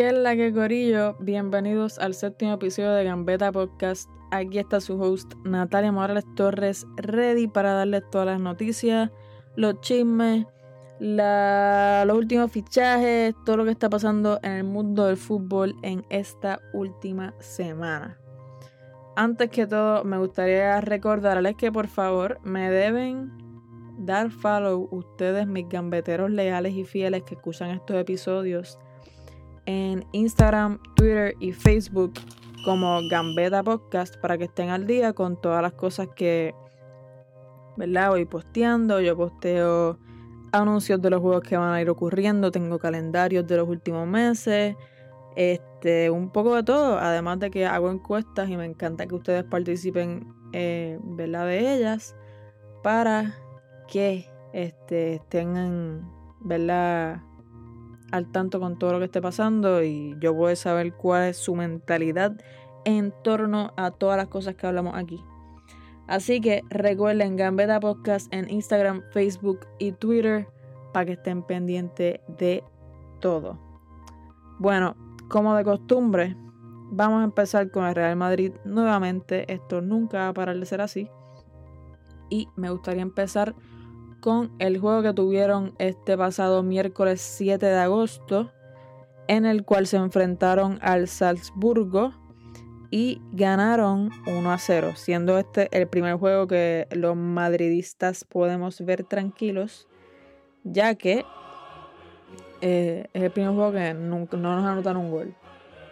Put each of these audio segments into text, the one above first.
¿Qué es la que? Bienvenidos al séptimo episodio de Gambeta Podcast. Aquí está su host Natalia Morales Torres, ready para darles todas las noticias, los chismes, los últimos fichajes, todo lo que está pasando en el mundo del fútbol en esta última semana. Antes que todo, me gustaría recordarles que por favor me deben dar follow ustedes, mis gambeteros leales y fieles que escuchan estos episodios en Instagram, Twitter y Facebook como Gambeta Podcast para que estén al día con todas las cosas que ¿verdad? voy posteando. Yo posteo anuncios de los juegos que van a ir ocurriendo, tengo calendarios de los últimos meses, este, un poco de todo, además de que hago encuestas y me encanta que ustedes participen eh, ¿verdad? de ellas para que este, estén ¿verdad? Al tanto con todo lo que esté pasando y yo a saber cuál es su mentalidad en torno a todas las cosas que hablamos aquí. Así que recuerden Gambeta Podcast en Instagram, Facebook y Twitter para que estén pendientes de todo. Bueno, como de costumbre, vamos a empezar con el Real Madrid nuevamente. Esto nunca va a parar de ser así. Y me gustaría empezar con el juego que tuvieron este pasado miércoles 7 de agosto, en el cual se enfrentaron al Salzburgo y ganaron 1 a 0, siendo este el primer juego que los madridistas podemos ver tranquilos, ya que eh, es el primer juego que nunca, no nos anotan un gol.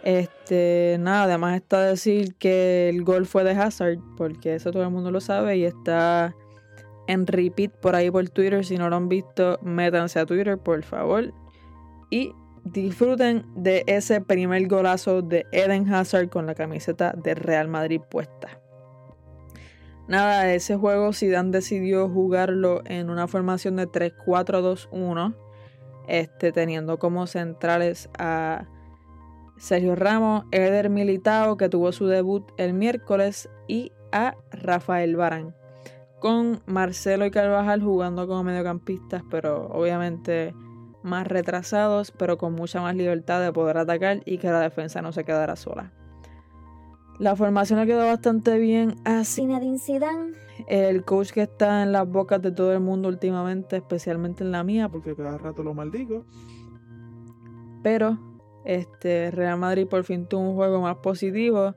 Este, nada, además está decir que el gol fue de Hazard, porque eso todo el mundo lo sabe y está en repeat por ahí por Twitter. Si no lo han visto, métanse a Twitter, por favor. Y disfruten de ese primer golazo de Eden Hazard con la camiseta de Real Madrid puesta. Nada, ese juego Zidane decidió jugarlo en una formación de 3-4-2-1, este, teniendo como centrales a Sergio Ramos, Eder Militao, que tuvo su debut el miércoles, y a Rafael Barán con Marcelo y Carvajal jugando como mediocampistas, pero obviamente más retrasados, pero con mucha más libertad de poder atacar y que la defensa no se quedara sola. La formación le quedó bastante bien a Zinedine Zidane, el coach que está en las bocas de todo el mundo últimamente, especialmente en la mía, porque cada rato lo maldigo. Pero este Real Madrid por fin tuvo un juego más positivo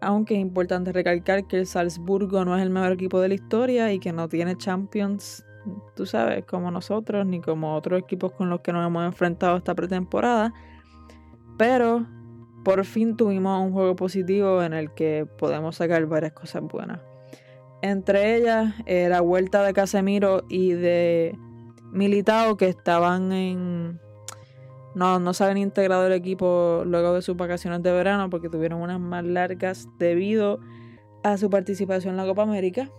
aunque es importante recalcar que el Salzburgo no es el mejor equipo de la historia y que no tiene Champions, tú sabes, como nosotros, ni como otros equipos con los que nos hemos enfrentado esta pretemporada. Pero por fin tuvimos un juego positivo en el que podemos sacar varias cosas buenas. Entre ellas, eh, la vuelta de Casemiro y de Militao que estaban en no, no se habían integrado el equipo luego de sus vacaciones de verano porque tuvieron unas más largas debido a su participación en la Copa América.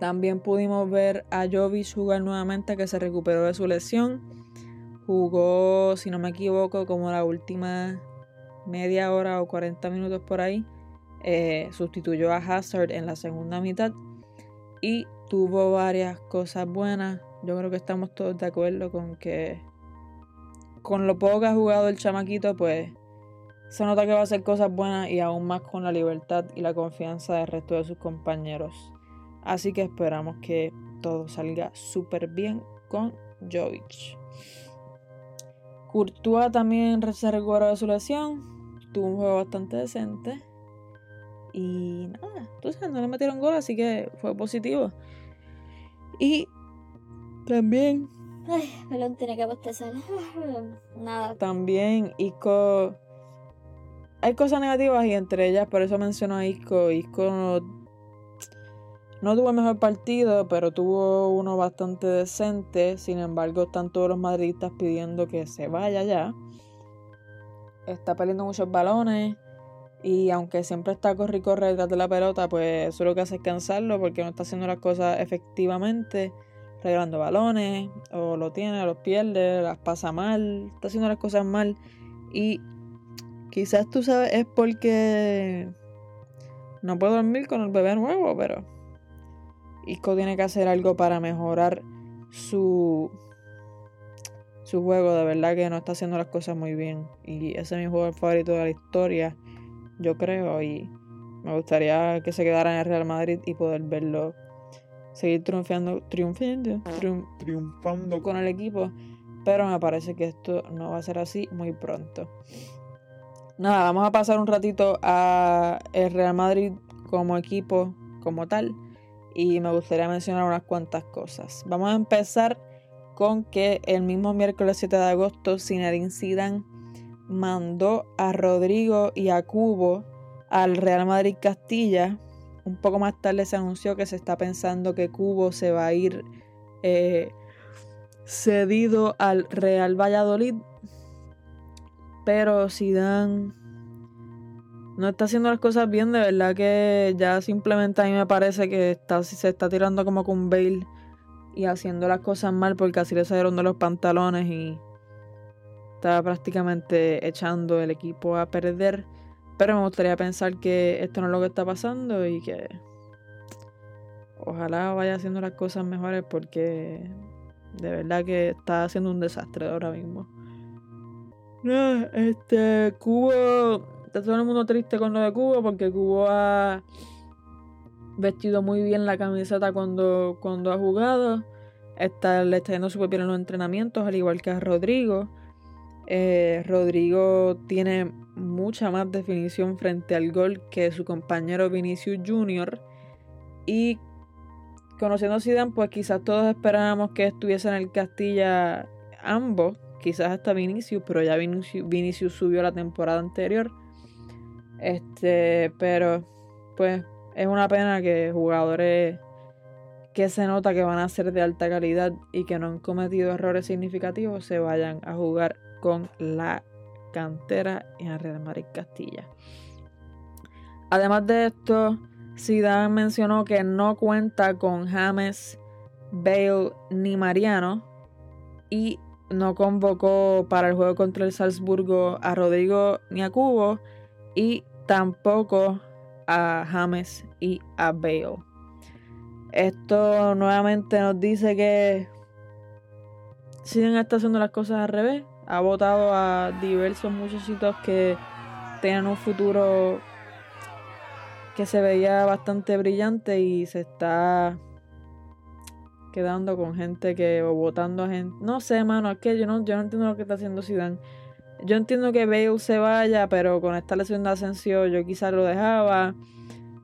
También pudimos ver a Jovic jugar nuevamente que se recuperó de su lesión. Jugó, si no me equivoco, como la última media hora o 40 minutos por ahí. Eh, sustituyó a Hazard en la segunda mitad y tuvo varias cosas buenas. Yo creo que estamos todos de acuerdo con que con lo poco que ha jugado el chamaquito, pues se nota que va a hacer cosas buenas y aún más con la libertad y la confianza del resto de sus compañeros. Así que esperamos que todo salga súper bien con Jovic. Courtois también se recuperó de su lesión. Tuvo un juego bastante decente. Y nada, entonces no le metieron gol, así que fue positivo. Y también Ay, Melón tiene que bostezar. Nada. También Isco. Hay cosas negativas y entre ellas, por eso menciono a Isco. Isco no, no tuvo el mejor partido, pero tuvo uno bastante decente. Sin embargo, están todos los madridistas pidiendo que se vaya ya. Está perdiendo muchos balones. Y aunque siempre está corri corre detrás de la pelota, pues eso lo que hace es cansarlo porque no está haciendo las cosas efectivamente regalando balones, o lo tiene, los pierde, las pasa mal, está haciendo las cosas mal. Y quizás tú sabes, es porque no puedo dormir con el bebé nuevo, pero Isco tiene que hacer algo para mejorar su su juego, de verdad que no está haciendo las cosas muy bien. Y ese es mi jugador favorito de la historia, yo creo, y me gustaría que se quedara en el Real Madrid y poder verlo seguir triunfando, triunfando, triunfando con el equipo. Pero me parece que esto no va a ser así muy pronto. Nada, vamos a pasar un ratito a el Real Madrid como equipo, como tal. Y me gustaría mencionar unas cuantas cosas. Vamos a empezar con que el mismo miércoles 7 de agosto Zinedine Zidane mandó a Rodrigo y a Cubo al Real Madrid Castilla un poco más tarde se anunció que se está pensando que Cubo se va a ir eh, cedido al Real Valladolid. Pero Zidane no está haciendo las cosas bien, de verdad que ya simplemente a mí me parece que está, se está tirando como con Bale y haciendo las cosas mal porque así le salieron de los pantalones y está prácticamente echando el equipo a perder. Pero me gustaría pensar que esto no es lo que está pasando y que ojalá vaya haciendo las cosas mejores porque de verdad que está haciendo un desastre ahora mismo. este, Cubo, está todo el mundo triste con lo de Cubo porque Cubo ha vestido muy bien la camiseta cuando, cuando ha jugado. Está, le está yendo súper bien en los entrenamientos, al igual que a Rodrigo. Eh, Rodrigo tiene mucha más definición frente al gol que su compañero Vinicius Jr. Y conociendo a Zidane, pues quizás todos esperábamos que estuviesen en el Castilla ambos, quizás hasta Vinicius, pero ya Vinicius, subió la temporada anterior. Este, pero pues es una pena que jugadores que se nota que van a ser de alta calidad y que no han cometido errores significativos se vayan a jugar con la cantera en el Real Madrid Castilla. Además de esto, Zidane mencionó que no cuenta con James, Bale ni Mariano y no convocó para el juego contra el Salzburgo a Rodrigo ni a Cubo y tampoco a James y a Bale. Esto nuevamente nos dice que Zidane está haciendo las cosas al revés ha votado a diversos muchachitos que tenían un futuro que se veía bastante brillante y se está quedando con gente que o votando a gente. No sé mano es que yo no yo no entiendo lo que está haciendo Zidane. Yo entiendo que Bale se vaya pero con esta lesión de ascensión yo quizás lo dejaba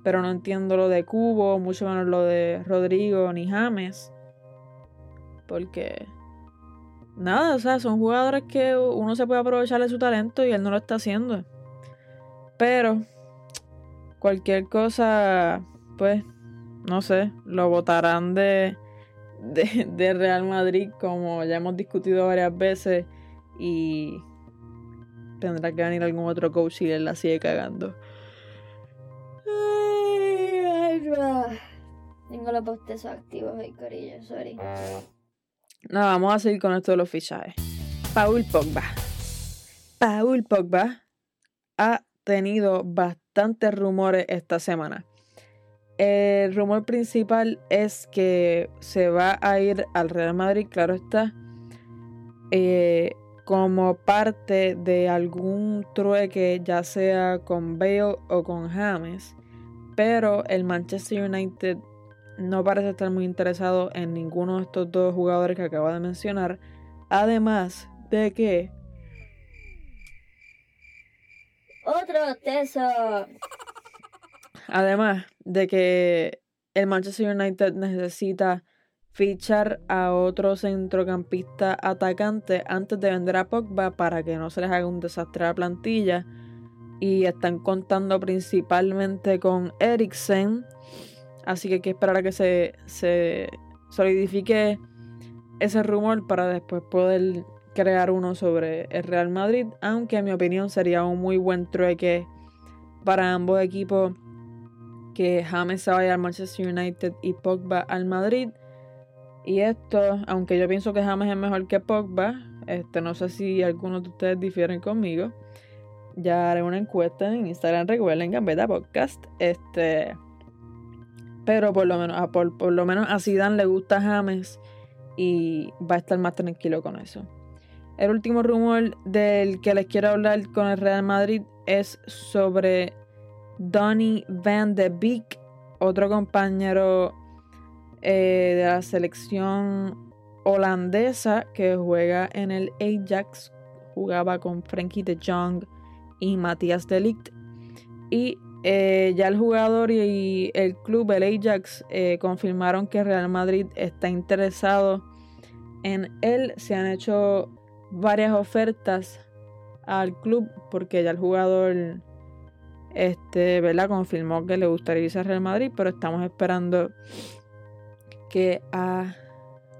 pero no entiendo lo de Cubo mucho menos lo de Rodrigo ni James porque nada, o sea, son jugadores que uno se puede aprovechar de su talento y él no lo está haciendo. Pero cualquier cosa, pues, no sé, lo votarán de, de, Real Madrid como ya hemos discutido varias veces y tendrá que venir algún otro coach y él la sigue cagando. Tengo los bostezos activos, el corillo, sorry. Nada, vamos a seguir con esto de los fichajes. Paul Pogba. Paul Pogba ha tenido bastantes rumores esta semana. El rumor principal es que se va a ir al Real Madrid, claro está, eh, como parte de algún trueque, ya sea con Bale o con James. Pero el Manchester United no parece estar muy interesado en ninguno de estos dos jugadores que acabo de mencionar. Además de que... Otro teso. Además de que el Manchester United necesita fichar a otro centrocampista atacante antes de vender a Pogba para que no se les haga un desastre a la plantilla. Y están contando principalmente con Eriksen Así que hay que esperar a que se, se solidifique ese rumor para después poder crear uno sobre el Real Madrid. Aunque en mi opinión sería un muy buen trueque para ambos equipos que James se vaya al Manchester United y Pogba al Madrid. Y esto, aunque yo pienso que James es mejor que Pogba, este, no sé si algunos de ustedes difieren conmigo. Ya haré una encuesta en Instagram, recuerden Gambeta Podcast. Este, pero por lo menos a, por, lo menos a Zidane le gusta James y va a estar más tranquilo con eso. El último rumor del que les quiero hablar con el Real Madrid es sobre Donny van de Beek, otro compañero eh, de la selección holandesa que juega en el Ajax. Jugaba con Frankie de Jong y Matías de Ligt. Y eh, ya el jugador y el club, el Ajax, eh, confirmaron que Real Madrid está interesado en él. Se han hecho varias ofertas al club porque ya el jugador este, ¿verdad? confirmó que le gustaría irse a Real Madrid, pero estamos esperando que a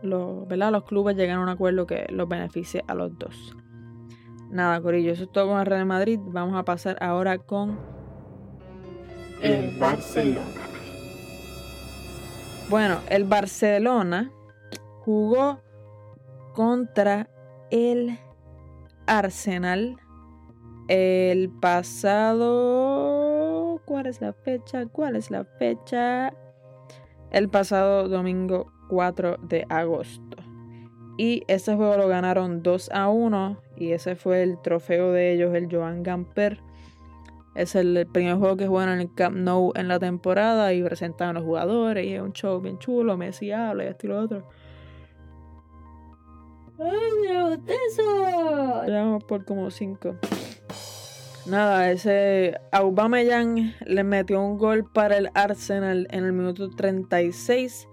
los, los clubes lleguen a un acuerdo que los beneficie a los dos. Nada, Corillo, eso es todo con el Real Madrid. Vamos a pasar ahora con el Barcelona. Bueno, el Barcelona jugó contra el Arsenal el pasado... ¿Cuál es la fecha? ¿Cuál es la fecha? El pasado domingo 4 de agosto. Y ese juego lo ganaron 2 a 1. Y ese fue el trofeo de ellos, el Joan Gamper. Es el primer juego que juegan en el Camp Nou en la temporada. Y presentan a los jugadores. Y es un show bien chulo. Messi habla y esto y lo otro. ¡Ay, eso! Llevamos por como 5. Nada, ese Aubameyang le metió un gol para el Arsenal en el minuto 36.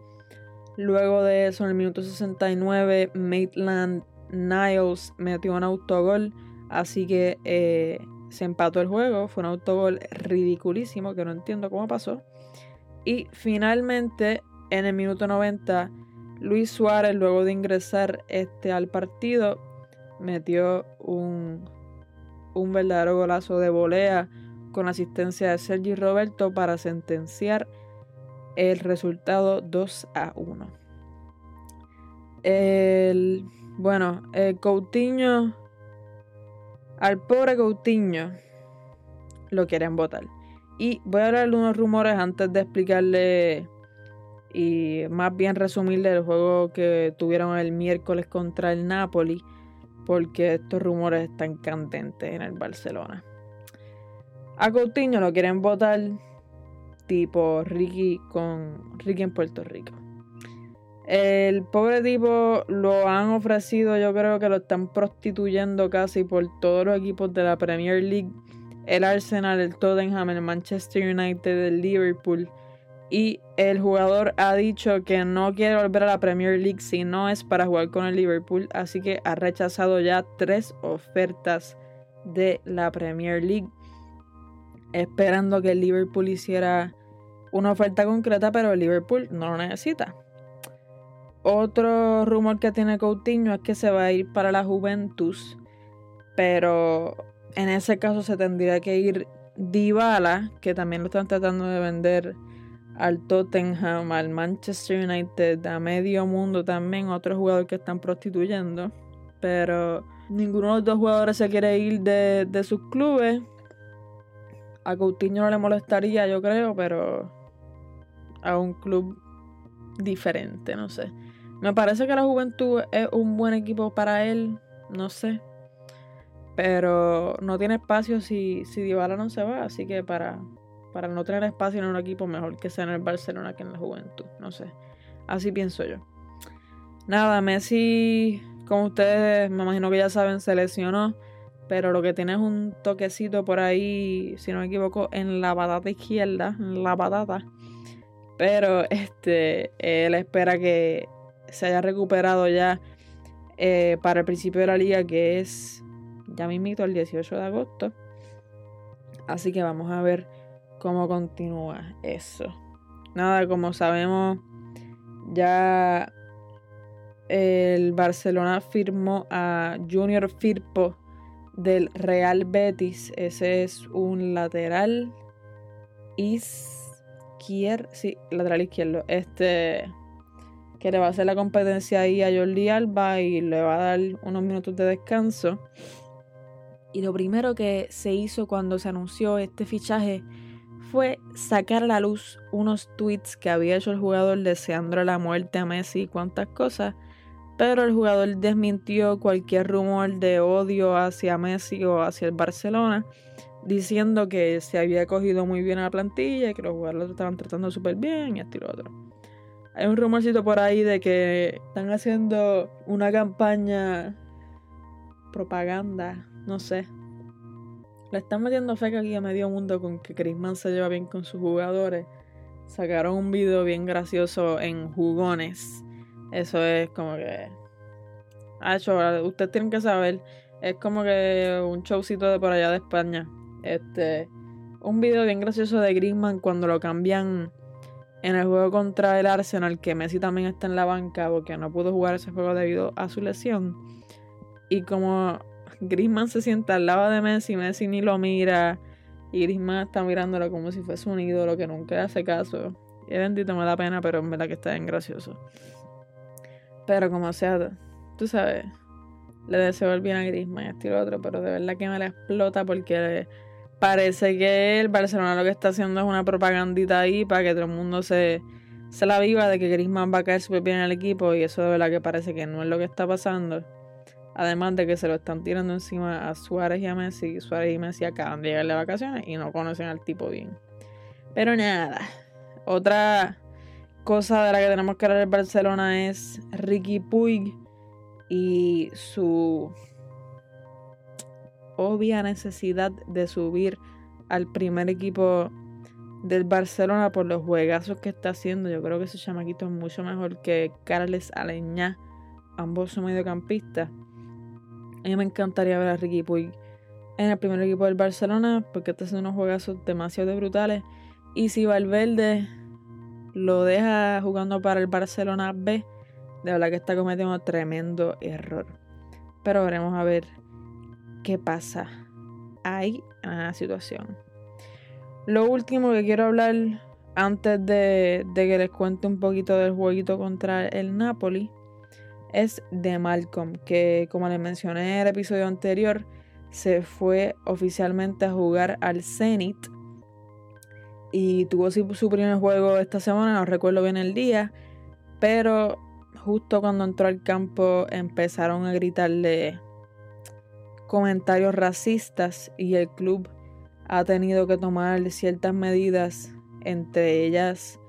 Luego de eso, en el minuto 69, Maitland Niles metió un autogol. Así que eh, se empató el juego. Fue un autogol ridiculísimo que no entiendo cómo pasó. Y finalmente, en el minuto 90, Luis Suárez, luego de ingresar este, al partido, metió un un verdadero golazo de volea con asistencia de Sergi Roberto para sentenciar el resultado 2 a 1. El, bueno, el Coutinho, al pobre Coutinho, lo quieren votar. Y voy a hablar de unos rumores antes de explicarle y más bien resumirle el juego que tuvieron el miércoles contra el Napoli porque estos rumores están candentes en el Barcelona. A Coutinho lo quieren votar tipo Ricky con Ricky en Puerto Rico. El pobre tipo lo han ofrecido, yo creo que lo están prostituyendo casi por todos los equipos de la Premier League. El Arsenal, el Tottenham, el Manchester United, el Liverpool. Y el jugador ha dicho que no quiere volver a la Premier League si no es para jugar con el Liverpool, así que ha rechazado ya tres ofertas de la Premier League, esperando que el Liverpool hiciera una oferta concreta, pero el Liverpool no lo necesita. Otro rumor que tiene Coutinho es que se va a ir para la Juventus, pero en ese caso se tendría que ir Dybala, que también lo están tratando de vender al Tottenham, al Manchester United, a medio mundo también, otros jugadores que están prostituyendo. Pero ninguno de los dos jugadores se quiere ir de, de sus clubes. A Coutinho no le molestaría, yo creo, pero a un club diferente, no sé. Me parece que la Juventud es un buen equipo para él, no sé. Pero no tiene espacio si, si no se va, así que para, para no tener espacio en un equipo mejor que sea en el Barcelona que en la Juventud. No sé. Así pienso yo. Nada, Messi, como ustedes me imagino que ya saben, se lesionó. Pero lo que tiene es un toquecito por ahí, si no me equivoco, en la patata izquierda. En la patata. Pero este, él espera que se haya recuperado ya eh, para el principio de la liga, que es ya mismito el 18 de agosto. Así que vamos a ver cómo continúa eso. Nada, como sabemos, ya el Barcelona firmó a Junior Firpo del Real Betis. Ese es un lateral izquierdo. Sí, lateral izquierdo. Este. Que le va a hacer la competencia ahí a Jordi Alba y le va a dar unos minutos de descanso. Y lo primero que se hizo cuando se anunció este fichaje fue sacar a la luz unos tweets que había hecho el jugador deseando la muerte a Messi y cuantas cosas, pero el jugador desmintió cualquier rumor de odio hacia Messi o hacia el Barcelona, diciendo que se había cogido muy bien a la plantilla y que los jugadores lo estaban tratando súper bien y esto y lo otro. Hay un rumorcito por ahí de que están haciendo una campaña propaganda, no sé. Le están metiendo fe aquí a medio mundo con que Griezmann se lleva bien con sus jugadores. Sacaron un video bien gracioso en jugones eso es como que. Ah, ustedes tienen que saber. Es como que un showcito de por allá de España. Este. Un video bien gracioso de Griezmann cuando lo cambian en el juego contra el Arsenal. Que Messi también está en la banca porque no pudo jugar ese juego debido a su lesión. Y como Griezmann se sienta al lado de Messi, Messi ni lo mira. Y Griezmann está mirándolo como si fuese un ídolo que nunca hace caso. Y bendito me da pena, pero en verdad que está bien gracioso. Pero como sea, tú sabes, le deseo el bien a Griezmann y esto y lo otro, pero de verdad que me la explota porque parece que el Barcelona lo que está haciendo es una propagandita ahí para que todo el mundo se, se la viva de que Griezmann va a caer súper bien en el equipo y eso de verdad que parece que no es lo que está pasando. Además de que se lo están tirando encima a Suárez y a Messi. Suárez y Messi acaban de llegar de vacaciones y no conocen al tipo bien. Pero nada. Otra cosa de la que tenemos que hablar en Barcelona es Ricky Puig y su obvia necesidad de subir al primer equipo del Barcelona por los juegazos que está haciendo. Yo creo que ese chamaquito es mucho mejor que Carles Aleñá, ambos son mediocampistas. A mí me encantaría ver a Ricky Puig en el primer equipo del Barcelona porque está haciendo unos juegazos demasiado brutales. Y si Valverde lo deja jugando para el Barcelona B, de verdad que está cometiendo un tremendo error. Pero veremos a ver qué pasa en la situación. Lo último que quiero hablar antes de, de, que les cuente un poquito del jueguito contra el Napoli es de Malcolm, que como les mencioné en el episodio anterior, se fue oficialmente a jugar al Zenit y tuvo su primer juego esta semana, no recuerdo bien el día, pero justo cuando entró al campo empezaron a gritarle comentarios racistas y el club ha tenido que tomar ciertas medidas, entre ellas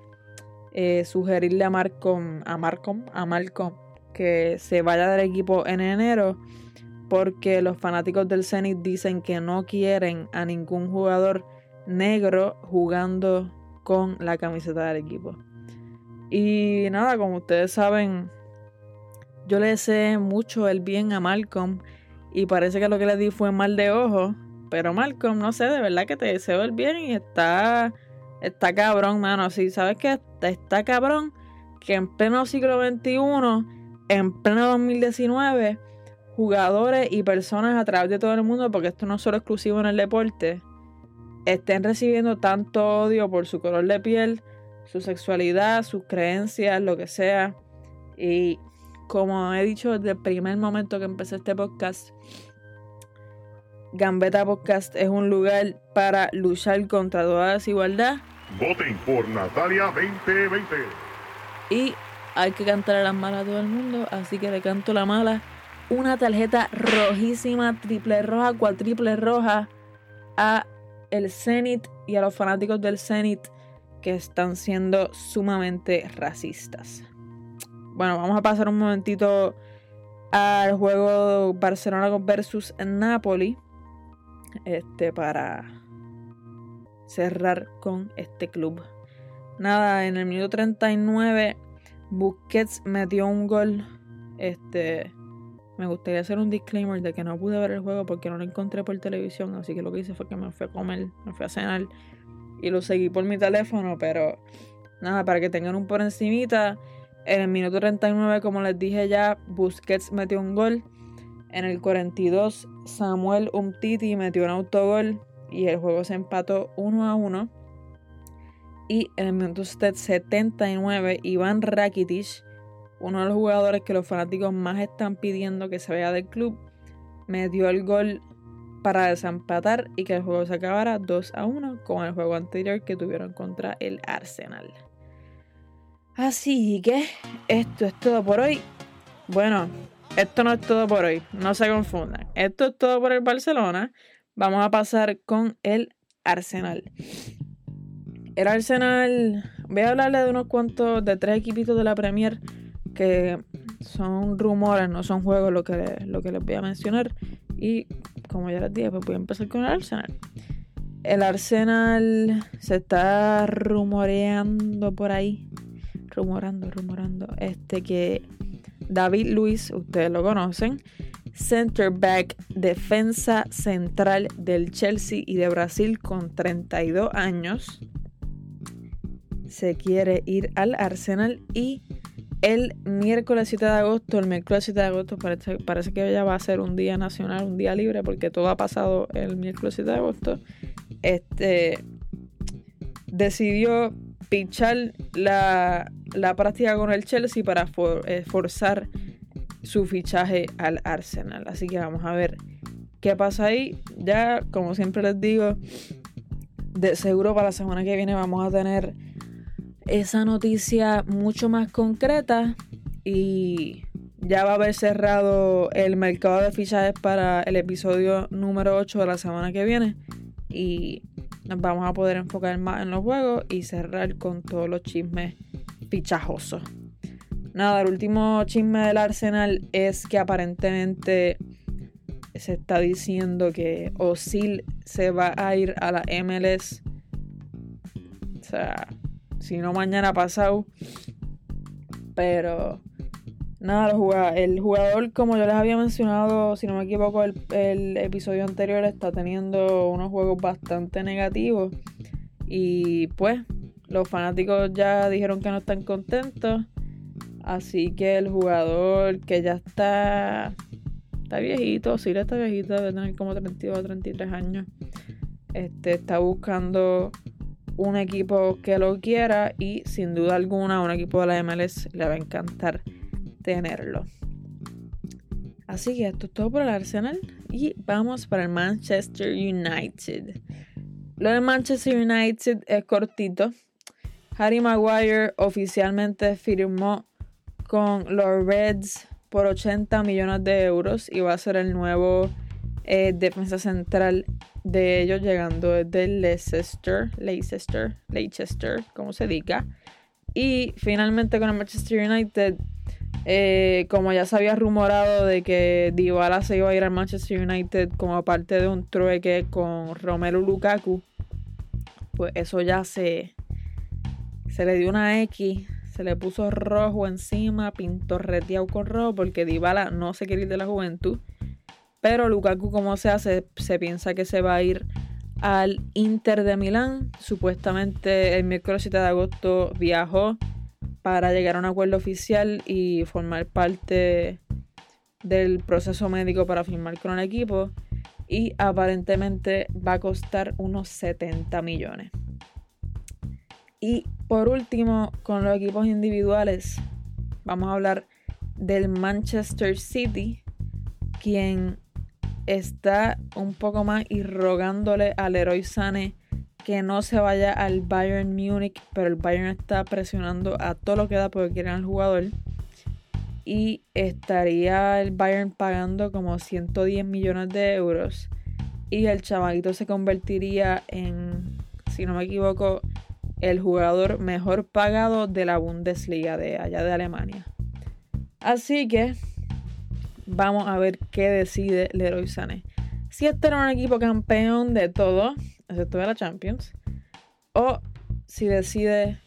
eh, sugerirle a Marcom, a Marcom, a Malcolm que se vaya del equipo en enero porque los fanáticos del Zenit dicen que no quieren a ningún jugador negro jugando con la camiseta del equipo. Y nada, como ustedes saben, yo le sé mucho el bien a Malcolm y parece que lo que le di fue mal de ojo. Pero Malcolm, no sé, de verdad que te deseo el bien y está, está cabrón, mano. Sí, ¿sabes qué? Está, cabrón que en pleno siglo XXI, en pleno 2019, jugadores y personas a través de todo el mundo, porque esto no es solo exclusivo en el deporte, estén recibiendo tanto odio por su color de piel, su sexualidad, sus creencias, lo que sea. Y como he dicho desde el primer momento que empecé este podcast, Gambeta Podcast es un lugar para luchar contra toda desigualdad. Voten por Natalia 2020. Y hay que cantar a las malas a todo el mundo, así que le canto la mala. Una tarjeta rojísima, triple roja, cuatriple roja a el Zenit y a los fanáticos del Zenit que están siendo sumamente racistas. Bueno, vamos a pasar un momentito al juego Barcelona versus Napoli. Este para cerrar con este club. Nada, en el minuto 39 Busquets metió un gol este me gustaría hacer un disclaimer de que no pude ver el juego porque no lo encontré por televisión, así que lo que hice fue que me fui a comer, me fui a cenar y lo seguí por mi teléfono, pero nada, para que tengan un por encimita, en el minuto 39, como les dije ya, Busquets metió un gol. En el 42, Samuel Umtiti metió un autogol y el juego se empató 1 a 1. Y en el minuto 79, Iván Rakitic uno de los jugadores que los fanáticos más están pidiendo que se vaya del club, me dio el gol para desempatar y que el juego se acabara 2 a 1 con el juego anterior que tuvieron contra el Arsenal. Así que esto es todo por hoy. Bueno, esto no es todo por hoy, no se confundan. Esto es todo por el Barcelona. Vamos a pasar con el Arsenal. El Arsenal, voy a hablarle de unos cuantos, de tres equipitos de la Premier que son rumores, no son juegos lo que, lo que les voy a mencionar. Y como ya les dije, pues voy a empezar con el Arsenal. El Arsenal se está rumoreando por ahí. Rumorando, rumorando. Este que David Luis, ustedes lo conocen. Center back, defensa central del Chelsea y de Brasil con 32 años. Se quiere ir al Arsenal y el miércoles 7 de agosto, el miércoles 7 de agosto parece, parece que ya va a ser un día nacional, un día libre, porque todo ha pasado el miércoles 7 de agosto. Este decidió pichar la, práctica con el Chelsea para eh, forzar su fichaje al Arsenal. Así que vamos a ver qué pasa ahí. Ya, como siempre les digo, de seguro para la semana que viene vamos a tener esa noticia mucho más concreta y ya va a haber cerrado el mercado de fichajes para el episodio número 8 de la semana que viene y nos vamos a poder enfocar más en los juegos y cerrar con todos los chismes fichajosos. Nada, el último chisme del Arsenal es que aparentemente se está diciendo que Osil se va a ir a la MLS. O sea, si no mañana pasado. Pero nada, el jugador, como yo les había mencionado, si no me equivoco, el, el episodio anterior está teniendo unos juegos bastante negativos. Y pues, los fanáticos ya dijeron que no están contentos. Así que el jugador que ya está, está viejito, sí está viejito, debe tener como 32 o 33 años. Este, está buscando un equipo que lo quiera y sin duda alguna un equipo de la MLS le va a encantar tenerlo. Así que esto es todo por el Arsenal y vamos para el Manchester United. Lo del Manchester United es cortito. Harry Maguire oficialmente firmó con los Reds por 80 millones de euros y va a ser el nuevo eh, defensa central de ellos llegando desde Leicester, Leicester, Leicester, como se diga. Y finalmente con el Manchester United, eh, como ya se había rumorado de que Dybala se iba a ir al Manchester United como parte de un trueque con Romelu Lukaku, pues eso ya se, se le dio una X, se le puso rojo encima, pintorreteado con rojo, porque Dybala no se quiere ir de la juventud. Pero Lukaku, como se hace, se piensa que se va a ir al Inter de Milán. Supuestamente el miércoles 7 de agosto viajó para llegar a un acuerdo oficial y formar parte del proceso médico para firmar con el equipo. Y aparentemente va a costar unos 70 millones. Y por último, con los equipos individuales, vamos a hablar del Manchester City, quien está un poco más y rogándole al héroe Sane que no se vaya al Bayern Múnich, pero el Bayern está presionando a todo lo que da porque quieren al jugador. Y estaría el Bayern pagando como 110 millones de euros. Y el chamaguito se convertiría en, si no me equivoco, el jugador mejor pagado de la Bundesliga de allá de Alemania. Así que Vamos a ver qué decide Leroy Sané. Si este era un equipo campeón de todo, excepto de la Champions, o si decide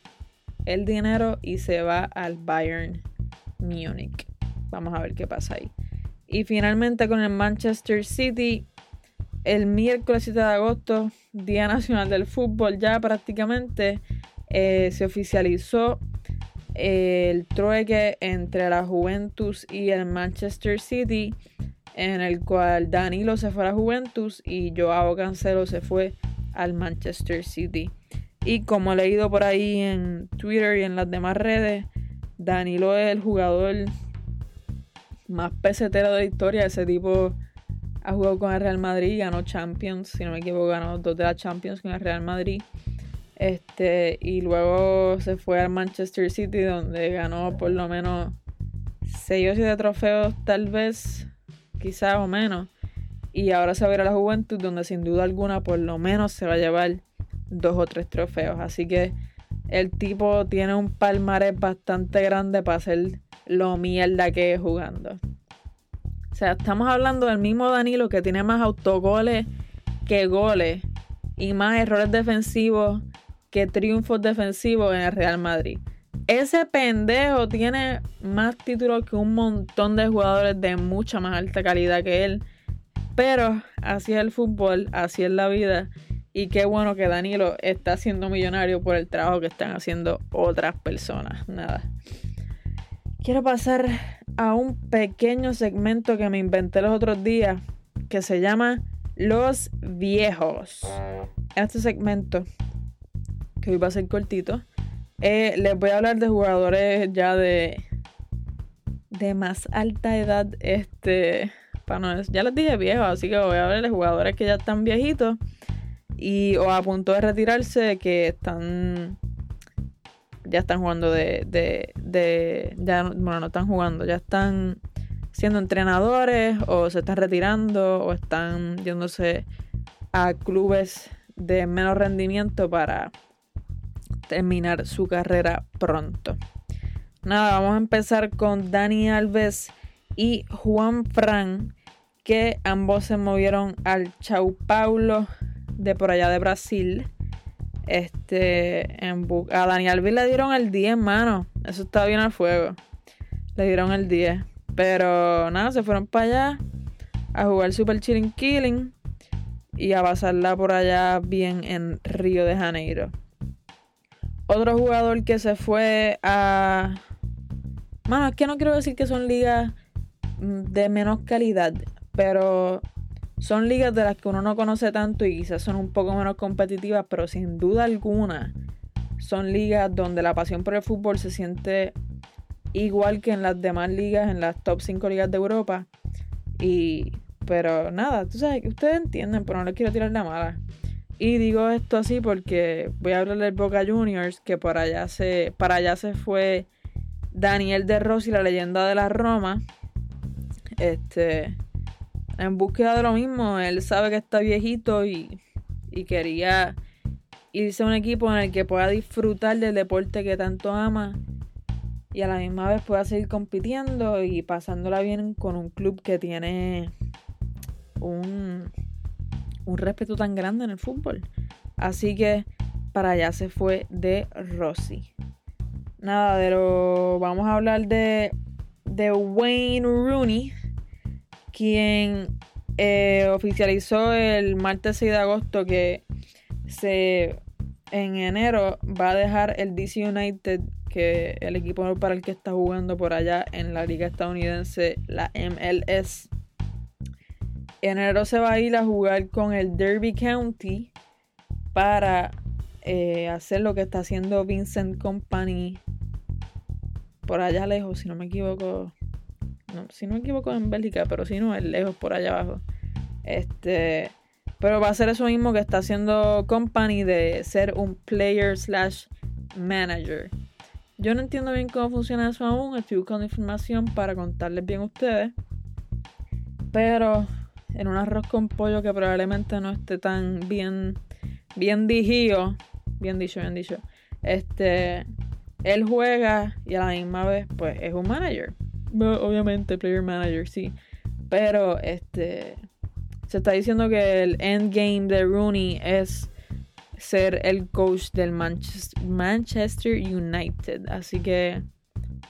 el dinero y se va al Bayern Múnich. Vamos a ver qué pasa ahí. Y finalmente con el Manchester City, el miércoles 7 de agosto, Día Nacional del Fútbol, ya prácticamente eh, se oficializó el trueque entre la Juventus y el Manchester City, en el cual Danilo se fue a la Juventus y Joao Cancelo se fue al Manchester City. Y como he leído por ahí en Twitter y en las demás redes, Danilo es el jugador más pesetero de la historia. Ese tipo ha jugado con el Real Madrid, ganó Champions, si no me equivoco, ganó dos de las Champions con el Real Madrid. Este, y luego se fue al Manchester City, donde ganó por lo menos 6 o 7 trofeos tal vez, quizá o menos. Y ahora se va a ir a la Juventud, donde sin duda alguna por lo menos se va a llevar dos o tres trofeos. Así que el tipo tiene un palmarés bastante grande para ser lo mierda que es jugando. O sea, estamos hablando del mismo Danilo que tiene más autogoles que goles y más errores defensivos que triunfos defensivos en el Real Madrid. Ese pendejo tiene más títulos que un montón de jugadores de mucha más alta calidad que él. Pero así es el fútbol, así es la vida. Y qué bueno que Danilo está siendo millonario por el trabajo que están haciendo otras personas. Nada. Quiero pasar a un pequeño segmento que me inventé los otros días que se llama Los Viejos. Este segmento, que hoy va a ser cortito, eh, les voy a hablar de jugadores ya de, de más alta edad. Este, para no, ya les dije viejos, así que voy a hablar de jugadores que ya están viejitos y o a punto de retirarse que están ya están jugando de, de, ya bueno no están jugando ya están siendo entrenadores o se están retirando o están yéndose a clubes de menos rendimiento para terminar su carrera pronto. Nada, vamos a empezar con Dani Alves y Juan Fran, que ambos se movieron al Chau Paulo de por allá de Brasil. Este, en a Daniel Alves le dieron el 10, mano. Eso está bien al fuego. Le dieron el 10. Pero nada, se fueron para allá a jugar Super Chilling Killing y a pasarla por allá bien en Río de Janeiro. Otro jugador que se fue a. Mano, es que no quiero decir que son ligas de menos calidad, pero son ligas de las que uno no conoce tanto y quizás son un poco menos competitivas, pero sin duda alguna son ligas donde la pasión por el fútbol se siente igual que en las demás ligas, en las top 5 ligas de Europa. Y, pero nada, tú sabes, que ustedes entienden, pero no les quiero tirar la mala. Y digo esto así porque voy a hablar del Boca Juniors, que por allá se, para allá se fue Daniel de Rossi, la leyenda de la Roma. Este, en búsqueda de lo mismo. Él sabe que está viejito y, quería irse a un equipo en el que pueda disfrutar del deporte que tanto ama y a la misma vez pueda seguir compitiendo y pasándola bien con un club que tiene un, un respeto tan grande en el fútbol. Así que para allá se fue de Rossi. Nada, pero vamos a hablar de, de Wayne Rooney quien eh, oficializó el martes 6 de agosto que se en enero va a dejar el DC United, que el equipo para el que está jugando por allá en la liga estadounidense, la MLS. En enero se va a ir a jugar con el Derby County para eh, hacer lo que está haciendo Vincent Company por allá lejos, si no me equivoco, si no me equivoco en Bélgica, pero si no, es lejos por allá abajo. Este, pero va a ser eso mismo que está haciendo Company de ser un player slash manager. Yo no entiendo bien cómo funciona eso aún, estoy buscando información para contarles bien a ustedes. Pero en un arroz con pollo que probablemente no esté tan bien, bien dicho, bien dicho, bien dicho. Este, él juega y a la misma vez, pues es un manager obviamente, player manager, sí. Pero este se está diciendo que el endgame de Rooney es ser el coach del Manchester United. Así que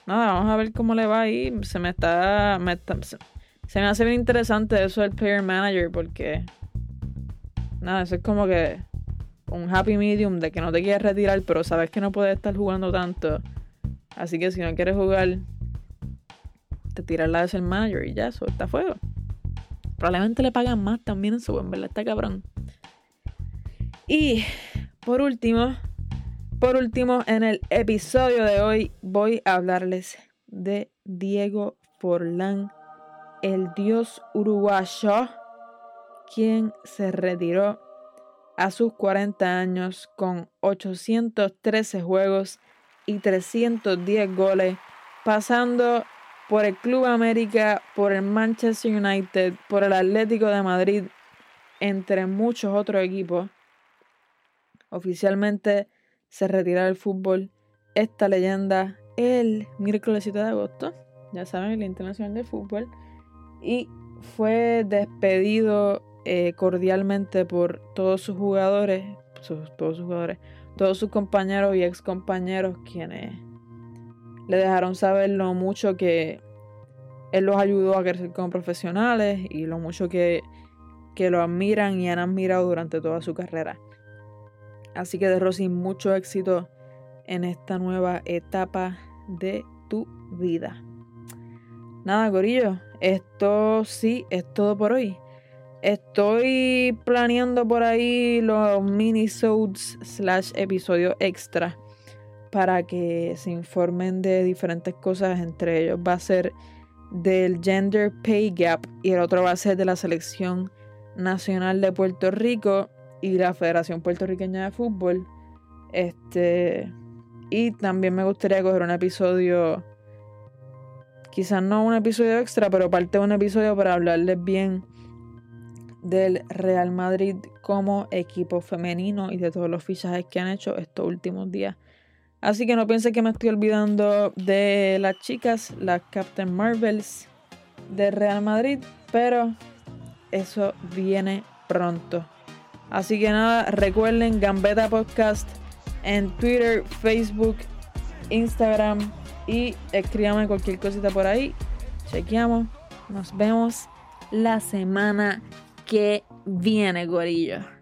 nada, vamos a ver cómo le va ahí. Se me está, se, me hace bien interesante eso del player manager porque nada, eso es como que un happy medium de que no te quieres retirar, pero sabes que no puedes estar jugando tanto. Así que si no quieres jugar, te tiras la de ser manager y ya, suelta fuego. Probablemente le pagan más también en su en verdad está cabrón. Y por último, por último, en el episodio de hoy voy a hablarles de Diego Forlán, el dios uruguayo, quien se retiró a sus 40 años con 813 juegos y 310 goles, pasando por el Club América, por el Manchester United, por el Atlético de Madrid, entre muchos otros equipos. Oficialmente se retira del fútbol esta leyenda el miércoles 7 de agosto, ya saben, el Internacional de Fútbol, y fue despedido eh, cordialmente por todos sus jugadores, todos sus jugadores, todos sus compañeros y ex compañeros quienes le dejaron saber lo mucho que él los ayudó a crecer como profesionales y lo mucho que, que lo admiran y han admirado durante toda su carrera. Así que de Rossi mucho éxito en esta nueva etapa de tu vida. Nada, Corillo, esto sí es todo por hoy. Estoy planeando por ahí los minisodes slash episodios extra para que se informen de diferentes cosas. Entre ellos va a ser del Gender Pay Gap y el otro va a ser de la Selección Nacional de Puerto Rico y la Federación Puertorriqueña de Fútbol. Este, y también me gustaría coger un episodio, quizás no un episodio extra, pero parte de un episodio para hablarles bien del Real Madrid como equipo femenino y de todos los fichajes que han hecho estos últimos días. Así que no piensen que me estoy olvidando de las chicas, las Captain Marvels de Real Madrid, pero eso viene pronto. Así que nada, recuerden Gambeta Podcast en Twitter, Facebook, Instagram y escríbame cualquier cosita por ahí. Chequeamos. Nos vemos la semana que viene, gorillo.